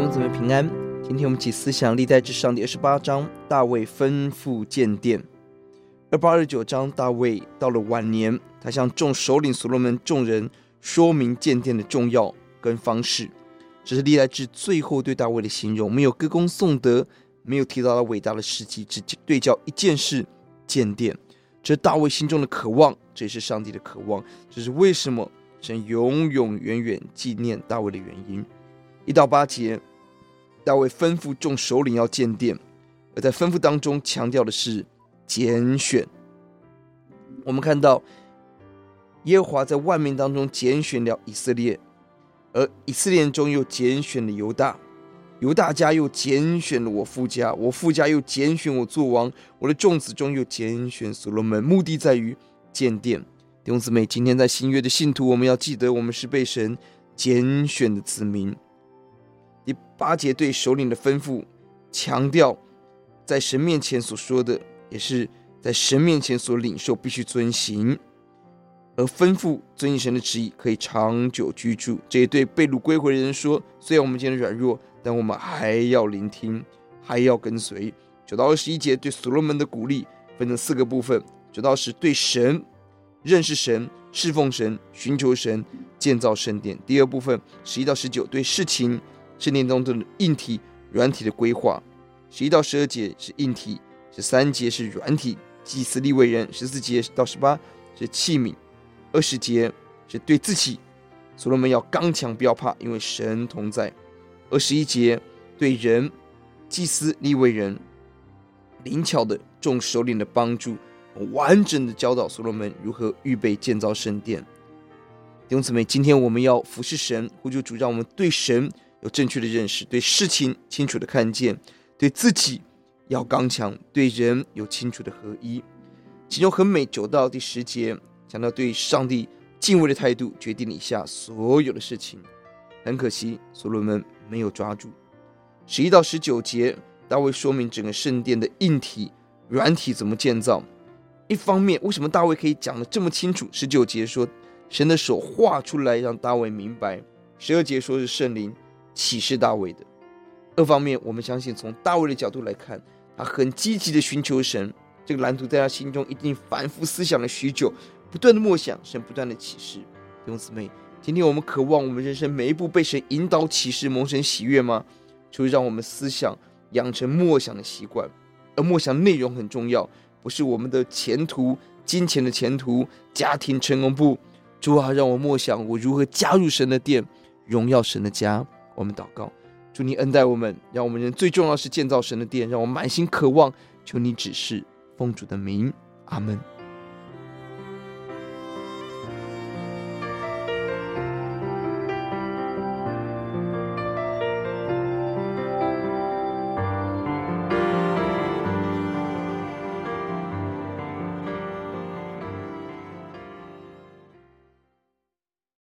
们平安。今天我们起思想历代志上第二十八章，大卫吩咐建殿。二八二九章，大卫到了晚年，他向众首领所罗门众人说明建殿的重要跟方式。这是历代志最后对大卫的形容，没有歌功颂德，没有提到他伟大的事迹，只对焦一件事：建殿。这是大卫心中的渴望，这也是上帝的渴望。这是为什么神永永远远纪念大卫的原因。一到八节，大卫吩咐众首领要建殿，而在吩咐当中强调的是拣选。我们看到耶和华在万民当中拣选了以色列，而以色列中又拣选了犹大，犹大家又拣选了我父家，我父家又拣选我做王，我的众子中又拣选所罗门，目的在于建殿。弟兄姊妹，今天在新约的信徒，我们要记得，我们是被神拣选的子民。第八节对首领的吩咐，强调在神面前所说的，也是在神面前所领受，必须遵行。而吩咐遵行神的旨意，可以长久居住。这也对被掳归回的人说：虽然我们今天软弱，但我们还要聆听，还要跟随。九到二十一节对所罗门的鼓励，分成四个部分：九到十对神认识神、侍奉神、寻求神、建造圣殿；第二部分十一到十九对事情。圣殿当中的硬体、软体的规划，十一到十二节是硬体，十三节是软体，祭司利未人，十四节到十八是器皿，二十节是对自己，所罗门要刚强，不要怕，因为神同在。二十一节对人，祭司利未人，灵巧的众首领的帮助，完整的教导所罗门如何预备建造圣殿。弟兄姊妹，今天我们要服侍神，呼求主让我们对神。有正确的认识，对事情清楚的看见，对自己要刚强，对人有清楚的合一。其中很美，九到第十节讲到对上帝敬畏的态度，决定了以下所有的事情。很可惜，所罗门没有抓住。十一到十九节，大卫说明整个圣殿的硬体、软体怎么建造。一方面，为什么大卫可以讲得这么清楚？十九节说，神的手画出来，让大卫明白。十二节说是圣灵。启示大卫的。二方面，我们相信从大卫的角度来看，他很积极的寻求神，这个蓝图在他心中一定反复思想了许久，不断的默想，神不断的启示。弟兄姊妹，今天我们渴望我们人生每一步被神引导启示，蒙神喜悦吗？就让我们思想养成默想的习惯，而默想内容很重要，不是我们的前途、金钱的前途、家庭成功不？主啊，让我默想我如何加入神的殿，荣耀神的家。我们祷告，祝你恩待我们，让我们人最重要是建造神的殿，让我满心渴望，求你指示，奉主的名，阿门。